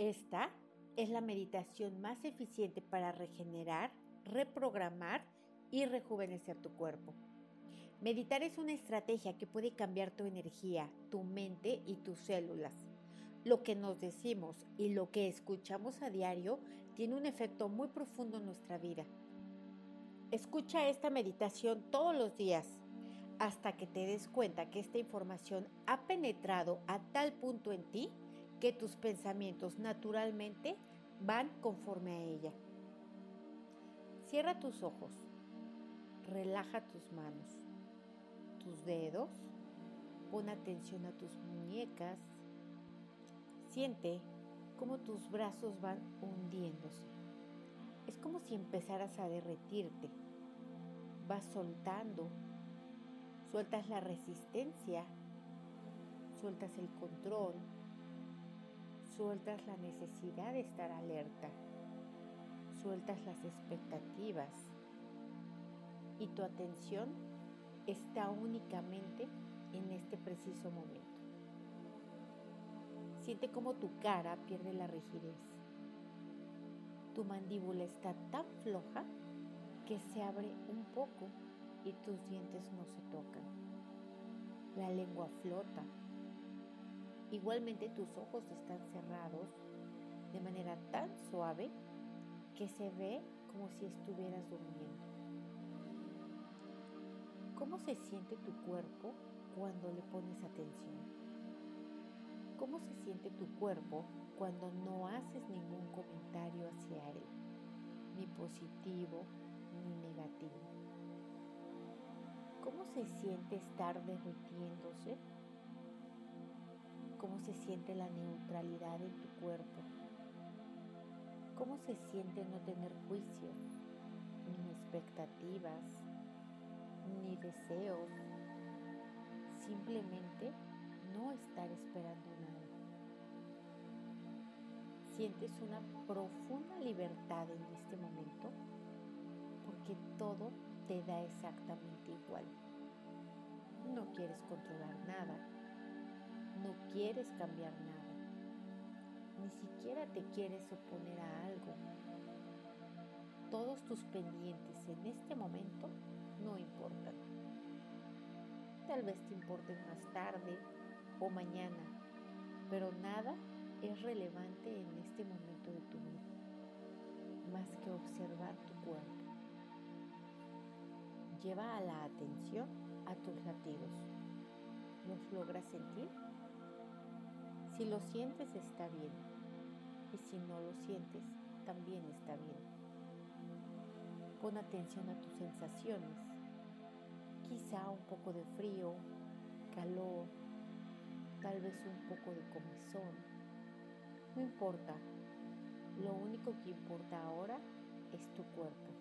Esta es la meditación más eficiente para regenerar, reprogramar y rejuvenecer tu cuerpo. Meditar es una estrategia que puede cambiar tu energía, tu mente y tus células. Lo que nos decimos y lo que escuchamos a diario tiene un efecto muy profundo en nuestra vida. Escucha esta meditación todos los días hasta que te des cuenta que esta información ha penetrado a tal punto en ti que tus pensamientos naturalmente van conforme a ella. Cierra tus ojos, relaja tus manos, tus dedos, pon atención a tus muñecas, siente cómo tus brazos van hundiéndose. Es como si empezaras a derretirte. Vas soltando, sueltas la resistencia, sueltas el control, Sueltas la necesidad de estar alerta. Sueltas las expectativas. Y tu atención está únicamente en este preciso momento. Siente cómo tu cara pierde la rigidez. Tu mandíbula está tan floja que se abre un poco y tus dientes no se tocan. La lengua flota Igualmente tus ojos están cerrados de manera tan suave que se ve como si estuvieras durmiendo. ¿Cómo se siente tu cuerpo cuando le pones atención? ¿Cómo se siente tu cuerpo cuando no haces ningún comentario hacia él, ni positivo ni negativo? ¿Cómo se siente estar derritiéndose cómo se siente la neutralidad en tu cuerpo, cómo se siente no tener juicios, ni expectativas, ni deseos, simplemente no estar esperando nada. Sientes una profunda libertad en este momento porque todo te da exactamente igual. No quieres controlar nada, no quieres cambiar nada. Ni siquiera te quieres oponer a algo. Todos tus pendientes en este momento no importan. Tal vez te importen más tarde o mañana, pero nada es relevante en este momento de tu vida, más que observar tu cuerpo. Lleva a la atención a tus latidos. ¿Los logras sentir? Si lo sientes está bien. Y si no lo sientes también está bien. Pon atención a tus sensaciones, quizá un poco de frío, calor, tal vez un poco de comezón. No importa, lo único que importa ahora es tu cuerpo,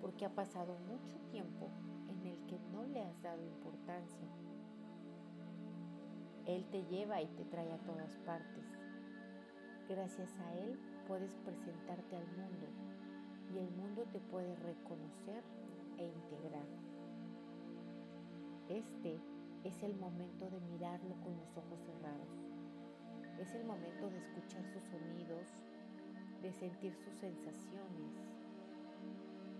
porque ha pasado mucho tiempo en el que no le has dado importancia él te lleva y te trae a todas partes. Gracias a Él puedes presentarte al mundo y el mundo te puede reconocer e integrar. Este es el momento de mirarlo con los ojos cerrados. Es el momento de escuchar sus sonidos, de sentir sus sensaciones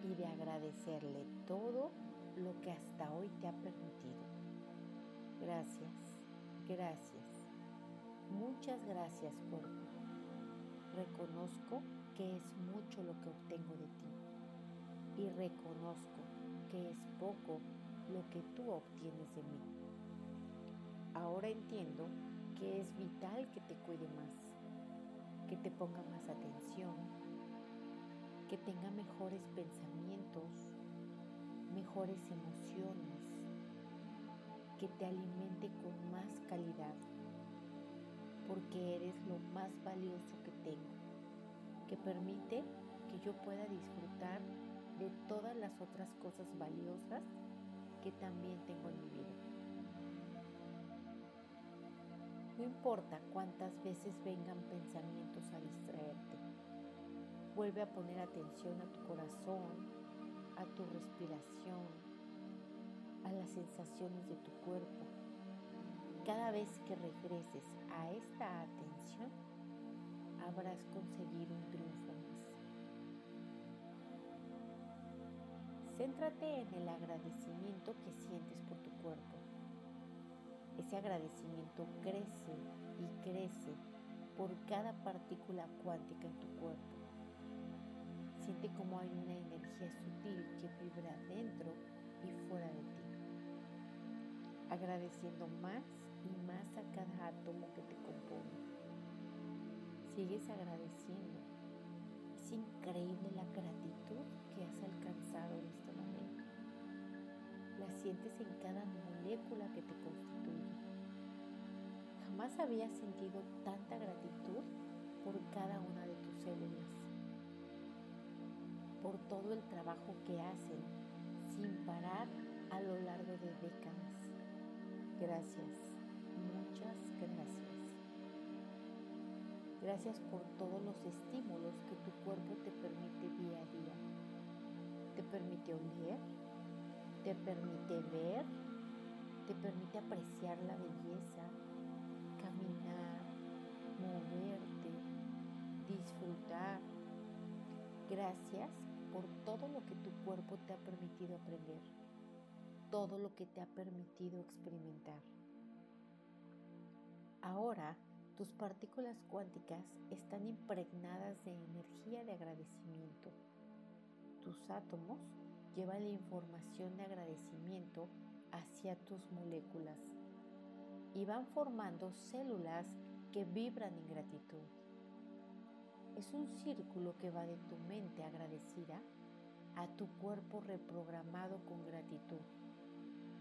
y de agradecerle todo lo que hasta hoy te ha permitido. Gracias. Gracias. Muchas gracias, cuerpo. Reconozco que es mucho lo que obtengo de ti y reconozco que es poco lo que tú obtienes de mí. Ahora entiendo que es vital que te cuide más, que te ponga más atención, que tenga mejores pensamientos, mejores emociones, que te alimente con más calidad, porque eres lo más valioso que tengo, que permite que yo pueda disfrutar de todas las otras cosas valiosas que también tengo en mi vida. No importa cuántas veces vengan pensamientos a distraerte, vuelve a poner atención a tu corazón, a tu respiración, a las sensaciones de tu cuerpo. Cada vez que regreses a esta atención, habrás conseguido un triunfo más. Céntrate en el agradecimiento que sientes por tu cuerpo. Ese agradecimiento crece y crece por cada partícula cuántica en tu cuerpo. Siente como hay una energía sutil que vibra dentro y fuera de ti, agradeciendo más y más a cada átomo que te compone. Sigues agradeciendo. Es increíble la gratitud que has alcanzado en este momento. La sientes en cada molécula que te constituye. Jamás habías sentido tanta gratitud por cada una de tus células por todo el trabajo que hacen sin parar a lo largo de décadas. Gracias, muchas gracias. Gracias por todos los estímulos que tu cuerpo te permite día a día. Te permite oler, te permite ver, te permite apreciar la belleza, caminar, moverte, disfrutar. Gracias por todo lo que tu cuerpo te ha permitido aprender, todo lo que te ha permitido experimentar. Ahora, tus partículas cuánticas están impregnadas de energía de agradecimiento. Tus átomos llevan la información de agradecimiento hacia tus moléculas y van formando células que vibran en gratitud es un círculo que va de tu mente agradecida a tu cuerpo reprogramado con gratitud,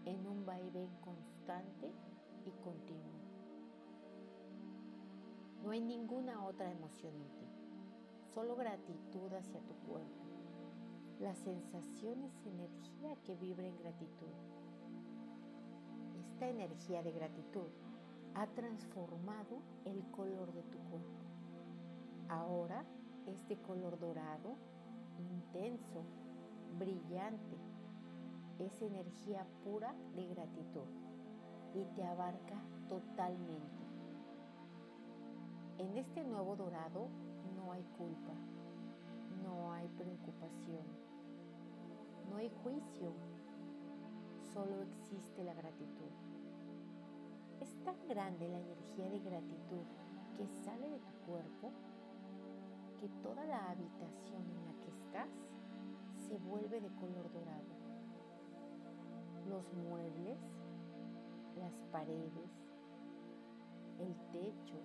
en un vaivén constante y continuo. No hay ninguna otra emoción en ti, solo gratitud hacia tu cuerpo. La sensación es energía que vibra en gratitud. Esta energía de gratitud ha transformado el color de tu cuerpo. Ahora este color dorado, intenso, brillante, es energía pura de gratitud y te abarca totalmente. En este nuevo dorado no hay culpa, no hay preocupación, no hay juicio, solo existe la gratitud. Es tan grande la energía de gratitud que sale de tu cuerpo que toda la habitación en la que estás se vuelve de color dorado. Los muebles, las paredes, el techo,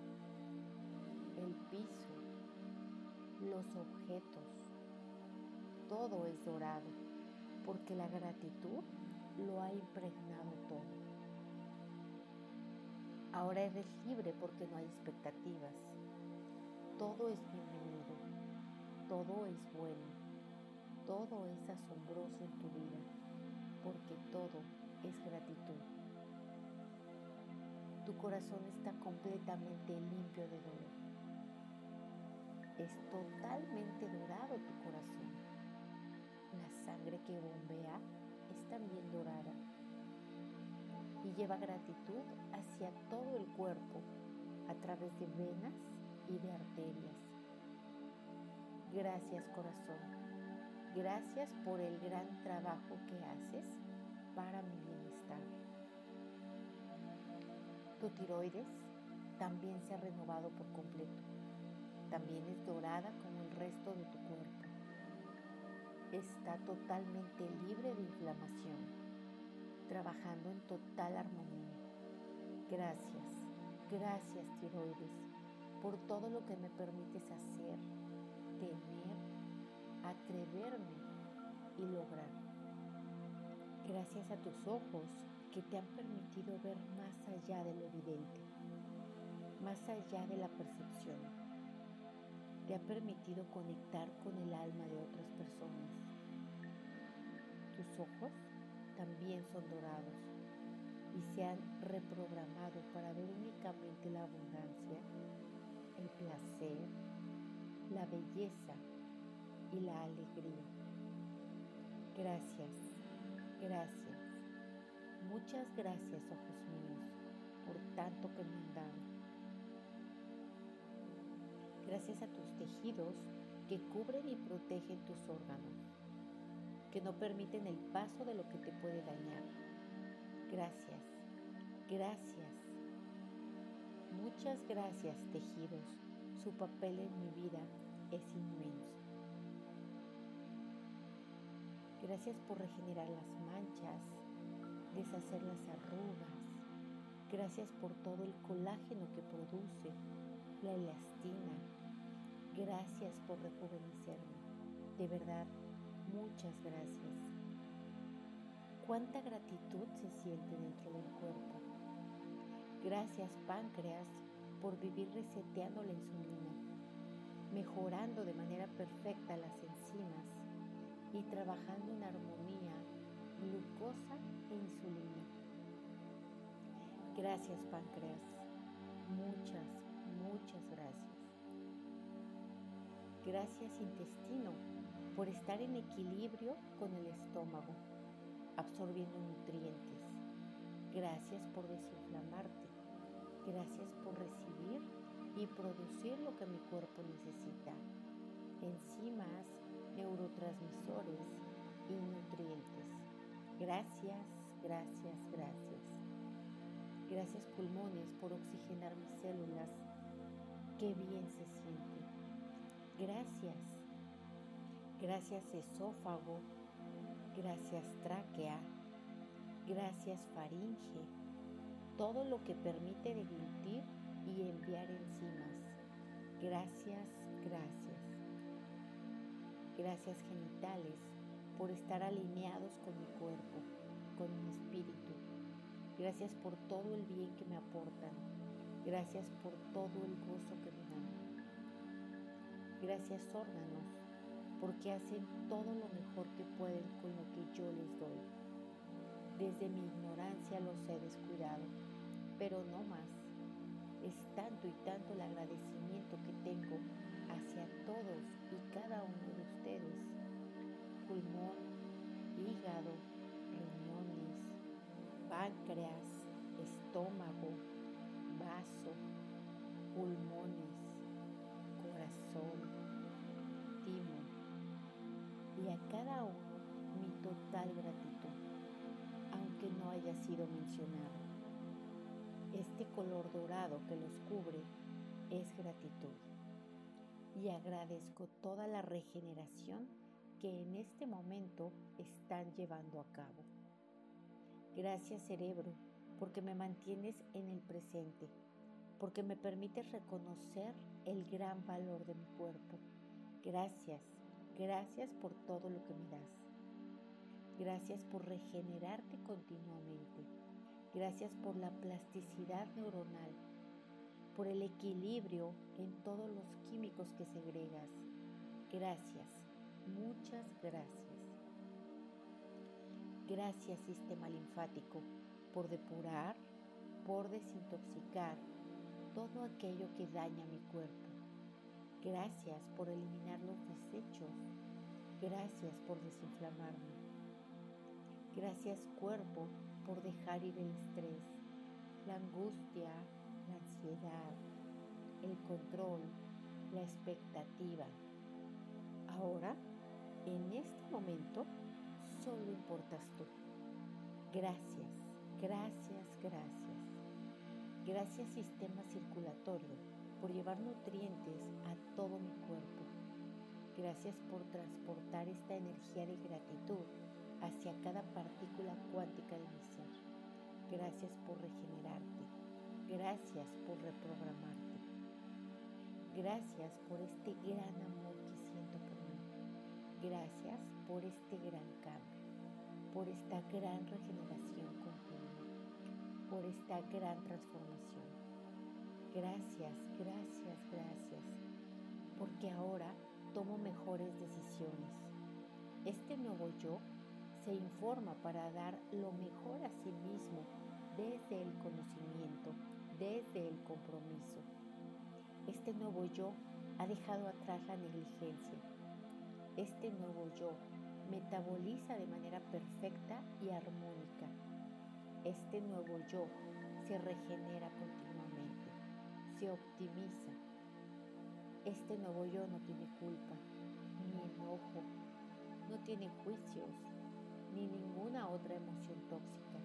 el piso, los objetos, todo es dorado porque la gratitud lo ha impregnado todo. Ahora eres libre porque no hay expectativas. Todo es bienvenido todo es bueno, todo es asombroso en tu vida, porque todo es gratitud. Tu corazón está completamente limpio de dolor. Es totalmente dorado tu corazón. La sangre que bombea es también dorada y lleva gratitud hacia todo el cuerpo a través de venas y de arterias Gracias corazón. Gracias por el gran trabajo que haces para mi bienestar. Tu tiroides también se ha renovado por completo. También es dorada como el resto de tu cuerpo. Está totalmente libre de inflamación, trabajando en total armonía. Gracias, gracias tiroides, por todo lo que me permites hacer tener, atreverme y lograr. Gracias a tus ojos que te han permitido ver más allá de lo evidente, más allá de la percepción. Te ha permitido conectar con el alma de otras personas. Tus ojos también son dorados y se han reprogramado para ver únicamente la abundancia, el placer, la belleza y la alegría. Gracias, gracias, muchas gracias, ojos míos, por tanto que me han dado. Gracias a tus tejidos que cubren y protegen tus órganos, que no permiten el paso de lo que te puede dañar. Gracias, gracias, muchas gracias tejidos. Su papel en mi vida es inmenso. Gracias por regenerar las manchas, deshacer las arrugas. Gracias por todo el colágeno que produce, la elastina. Gracias por rejuvenecerme. De verdad, muchas gracias. Cuánta gratitud se siente dentro del cuerpo. Gracias, páncreas, por vivir reseteando la insulina, mejorando de manera perfecta las enzimas y trabajando en armonía glucosa e insulina. Gracias, páncreas. Muchas, muchas gracias. Gracias, intestino, por estar en equilibrio con el estómago, absorbiendo nutrientes. Gracias por desinflamarte. Gracias por recibir y producir lo que mi cuerpo necesita. Enzimas, neurotransmisores y nutrientes. Gracias, gracias, gracias. Gracias pulmones por oxigenar mis células. Qué bien se siente. Gracias. Gracias esófago. Gracias tráquea. Gracias faringe. Todo lo que permite deglutir y enviar enzimas. Gracias, gracias. Gracias genitales por estar alineados con mi cuerpo, con mi espíritu. Gracias por todo el bien que me aportan. Gracias por todo el gozo que me dan. Gracias órganos, porque hacen todo lo mejor que pueden con lo que yo les doy. Desde mi ignorancia los he descuidado, pero no más. Es tanto y tanto el agradecimiento que tengo hacia todos y cada uno de ustedes. Pulmón, hígado, riñones, páncreas, estómago, vaso, pulmones, corazón, timo. Y a cada uno mi total gratitud, aunque no haya sido mencionado. Este color dorado que los cubre es gratitud y agradezco toda la regeneración que en este momento están llevando a cabo. Gracias cerebro, porque me mantienes en el presente, porque me permites reconocer el gran valor de mi cuerpo. Gracias, gracias por todo lo que me das. Gracias por regenerarte continuamente. Gracias por la plasticidad neuronal por el equilibrio en todos los químicos que segregas. Gracias, muchas gracias. Gracias sistema linfático por depurar, por desintoxicar todo aquello que daña mi cuerpo. Gracias por eliminar los desechos. Gracias por desinflamarme. Gracias cuerpo por dejar ir el estrés, la angustia, el control, la expectativa. Ahora, en este momento, solo importas tú. Gracias, gracias, gracias. Gracias sistema circulatorio por llevar nutrientes a todo mi cuerpo. Gracias por transportar esta energía de gratitud hacia cada partícula cuántica de mi ser. Gracias por regenerarte. Gracias por reprogramarte. Gracias por este gran amor que siento por mí. Gracias por este gran cambio, por esta gran regeneración continua, por esta gran transformación. Gracias, gracias, gracias, porque ahora tomo mejores decisiones. Este nuevo yo se informa para dar lo mejor a sí mismo desde el conocimiento desde el compromiso. Este nuevo yo ha dejado atrás la negligencia. Este nuevo yo metaboliza de manera perfecta y armónica. Este nuevo yo se regenera continuamente, se optimiza. Este nuevo yo no tiene culpa, ni enojo, no tiene juicios, ni ninguna otra emoción tóxica.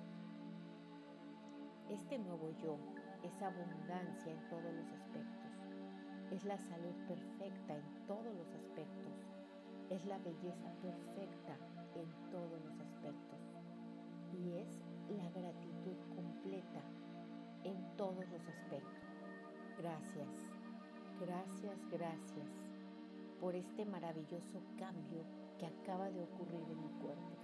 Este nuevo yo es abundancia en todos los aspectos, es la salud perfecta en todos los aspectos, es la belleza perfecta en todos los aspectos y es la gratitud completa en todos los aspectos. Gracias, gracias, gracias por este maravilloso cambio que acaba de ocurrir en mi cuerpo.